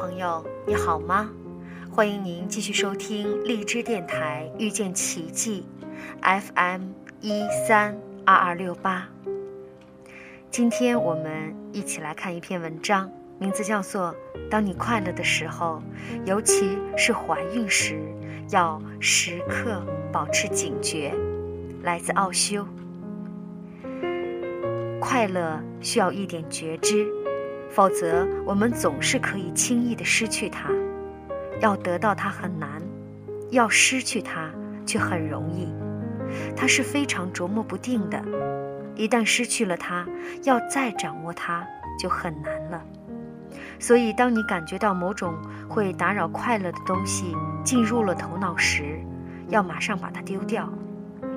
朋友，你好吗？欢迎您继续收听荔枝电台遇见奇迹，FM 一三二二六八。今天我们一起来看一篇文章，名字叫做《当你快乐的时候，尤其是怀孕时，要时刻保持警觉》，来自奥修。快乐需要一点觉知。否则，我们总是可以轻易的失去它。要得到它很难，要失去它却很容易。它是非常琢磨不定的。一旦失去了它，要再掌握它就很难了。所以，当你感觉到某种会打扰快乐的东西进入了头脑时，要马上把它丢掉，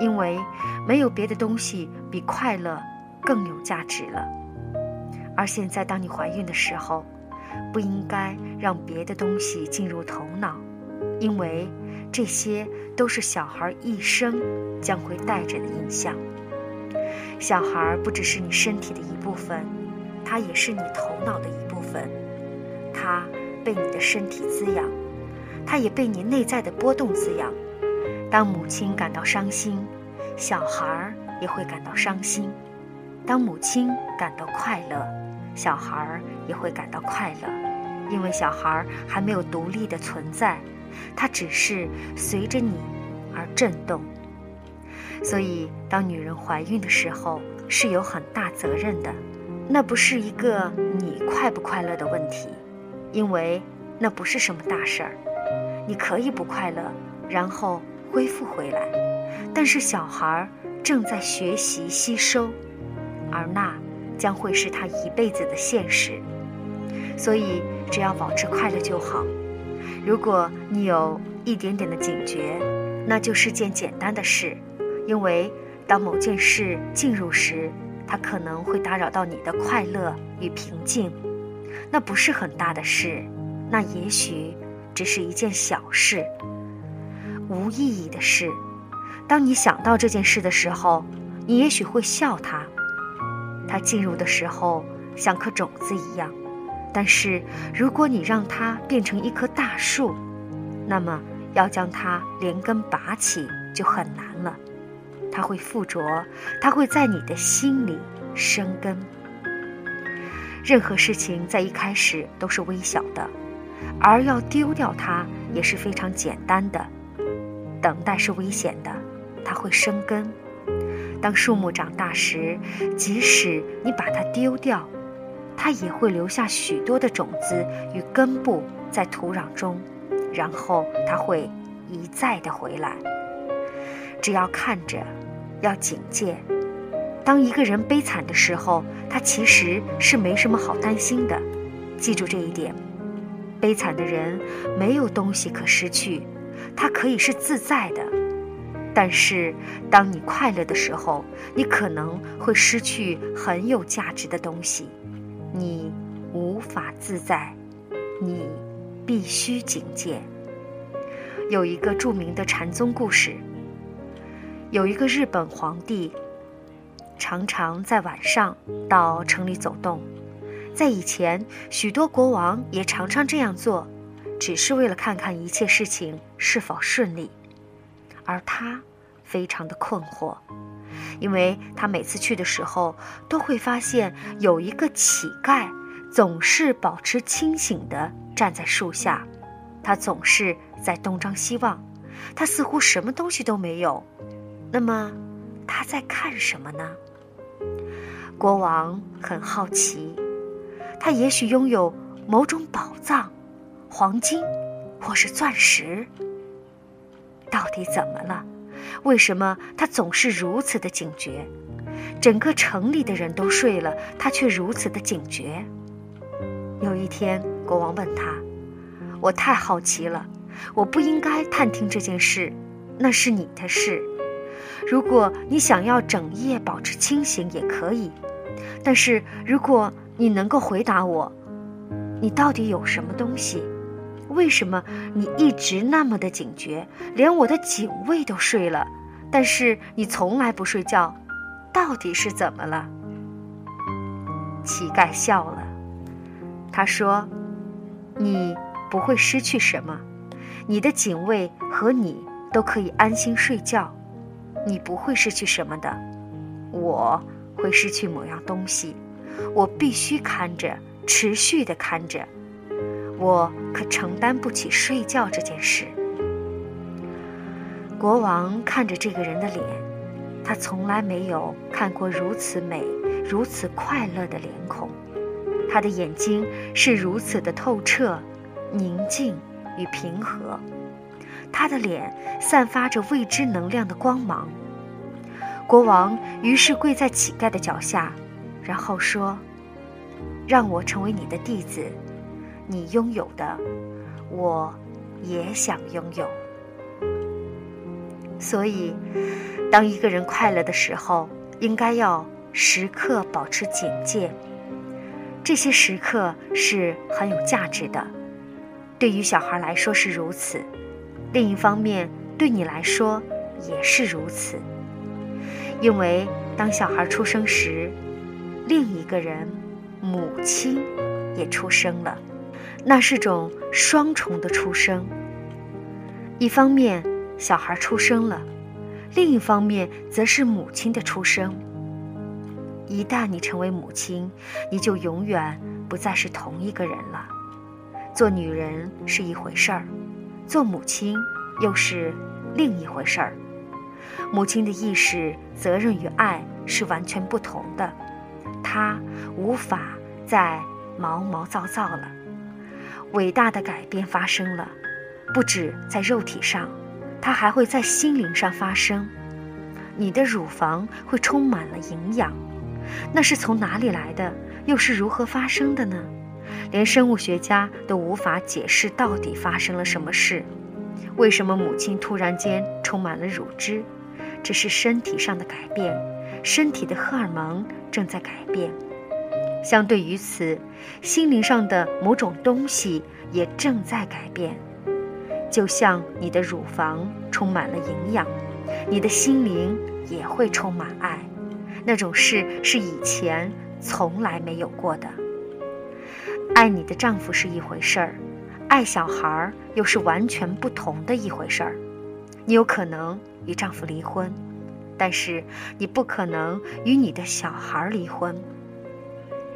因为没有别的东西比快乐更有价值了。而现在，当你怀孕的时候，不应该让别的东西进入头脑，因为这些都是小孩一生将会带着的印象。小孩不只是你身体的一部分，他也是你头脑的一部分。他被你的身体滋养，他也被你内在的波动滋养。当母亲感到伤心，小孩也会感到伤心；当母亲感到快乐。小孩儿也会感到快乐，因为小孩儿还没有独立的存在，他只是随着你而震动。所以，当女人怀孕的时候是有很大责任的，那不是一个你快不快乐的问题，因为那不是什么大事儿，你可以不快乐，然后恢复回来。但是小孩儿正在学习吸收，而那。将会是他一辈子的现实，所以只要保持快乐就好。如果你有一点点的警觉，那就是件简单的事，因为当某件事进入时，它可能会打扰到你的快乐与平静。那不是很大的事，那也许只是一件小事，无意义的事。当你想到这件事的时候，你也许会笑它。它进入的时候像颗种子一样，但是如果你让它变成一棵大树，那么要将它连根拔起就很难了。它会附着，它会在你的心里生根。任何事情在一开始都是微小的，而要丢掉它也是非常简单的。等待是危险的，它会生根。当树木长大时，即使你把它丢掉，它也会留下许多的种子与根部在土壤中，然后它会一再的回来。只要看着，要警戒。当一个人悲惨的时候，他其实是没什么好担心的。记住这一点：悲惨的人没有东西可失去，他可以是自在的。但是，当你快乐的时候，你可能会失去很有价值的东西，你无法自在，你必须警戒。有一个著名的禅宗故事，有一个日本皇帝，常常在晚上到城里走动，在以前，许多国王也常常这样做，只是为了看看一切事情是否顺利。而他非常的困惑，因为他每次去的时候都会发现有一个乞丐总是保持清醒的站在树下，他总是在东张西望，他似乎什么东西都没有。那么他在看什么呢？国王很好奇，他也许拥有某种宝藏，黄金或是钻石。到底怎么了？为什么他总是如此的警觉？整个城里的人都睡了，他却如此的警觉。有一天，国王问他：“我太好奇了，我不应该探听这件事，那是你的事。如果你想要整夜保持清醒也可以，但是如果你能够回答我，你到底有什么东西？”为什么你一直那么的警觉，连我的警卫都睡了，但是你从来不睡觉，到底是怎么了？乞丐笑了，他说：“你不会失去什么，你的警卫和你都可以安心睡觉。你不会失去什么的，我会失去某样东西，我必须看着，持续的看着，我可承担不起睡觉这件事。国王看着这个人的脸，他从来没有看过如此美、如此快乐的脸孔，他的眼睛是如此的透彻、宁静与平和。他的脸散发着未知能量的光芒。国王于是跪在乞丐的脚下，然后说：“让我成为你的弟子，你拥有的，我也想拥有。”所以，当一个人快乐的时候，应该要时刻保持警戒。这些时刻是很有价值的，对于小孩来说是如此。另一方面，对你来说也是如此，因为当小孩出生时，另一个人，母亲也出生了，那是种双重的出生。一方面，小孩出生了，另一方面则是母亲的出生。一旦你成为母亲，你就永远不再是同一个人了。做女人是一回事儿。做母亲又是另一回事儿。母亲的意识、责任与爱是完全不同的，她无法再毛毛躁躁了。伟大的改变发生了，不止在肉体上，它还会在心灵上发生。你的乳房会充满了营养，那是从哪里来的？又是如何发生的呢？连生物学家都无法解释到底发生了什么事。为什么母亲突然间充满了乳汁？这是身体上的改变，身体的荷尔蒙正在改变。相对于此，心灵上的某种东西也正在改变。就像你的乳房充满了营养，你的心灵也会充满爱。那种事是以前从来没有过的。爱你的丈夫是一回事儿，爱小孩儿又是完全不同的一回事儿。你有可能与丈夫离婚，但是你不可能与你的小孩儿离婚。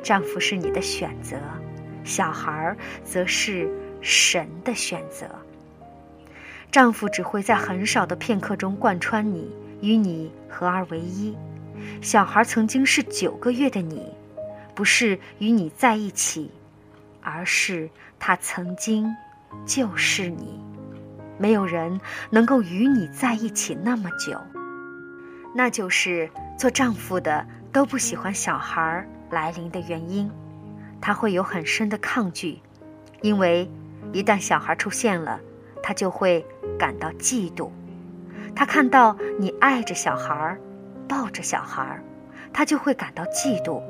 丈夫是你的选择，小孩儿则是神的选择。丈夫只会在很少的片刻中贯穿你，与你合二为一。小孩曾经是九个月的你，不是与你在一起。而是他曾经就是你，没有人能够与你在一起那么久。那就是做丈夫的都不喜欢小孩来临的原因，他会有很深的抗拒，因为一旦小孩出现了，他就会感到嫉妒。他看到你爱着小孩，抱着小孩，他就会感到嫉妒。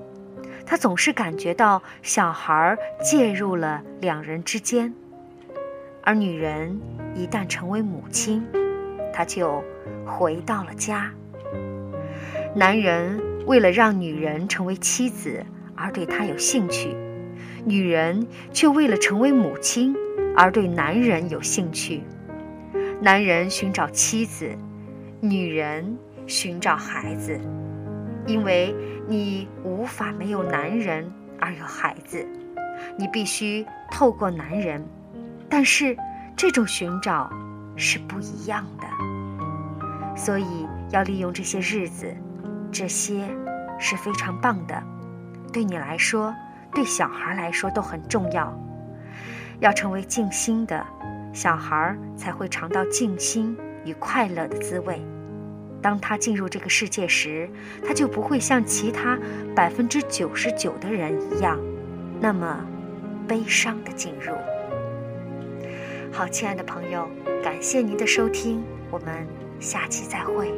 他总是感觉到小孩介入了两人之间，而女人一旦成为母亲，她就回到了家。男人为了让女人成为妻子而对她有兴趣，女人却为了成为母亲而对男人有兴趣。男人寻找妻子，女人寻找孩子。因为你无法没有男人而有孩子，你必须透过男人，但是这种寻找是不一样的。所以要利用这些日子，这些是非常棒的，对你来说，对小孩来说都很重要。要成为静心的小孩，才会尝到静心与快乐的滋味。当他进入这个世界时，他就不会像其他百分之九十九的人一样，那么悲伤的进入。好，亲爱的朋友，感谢您的收听，我们下期再会。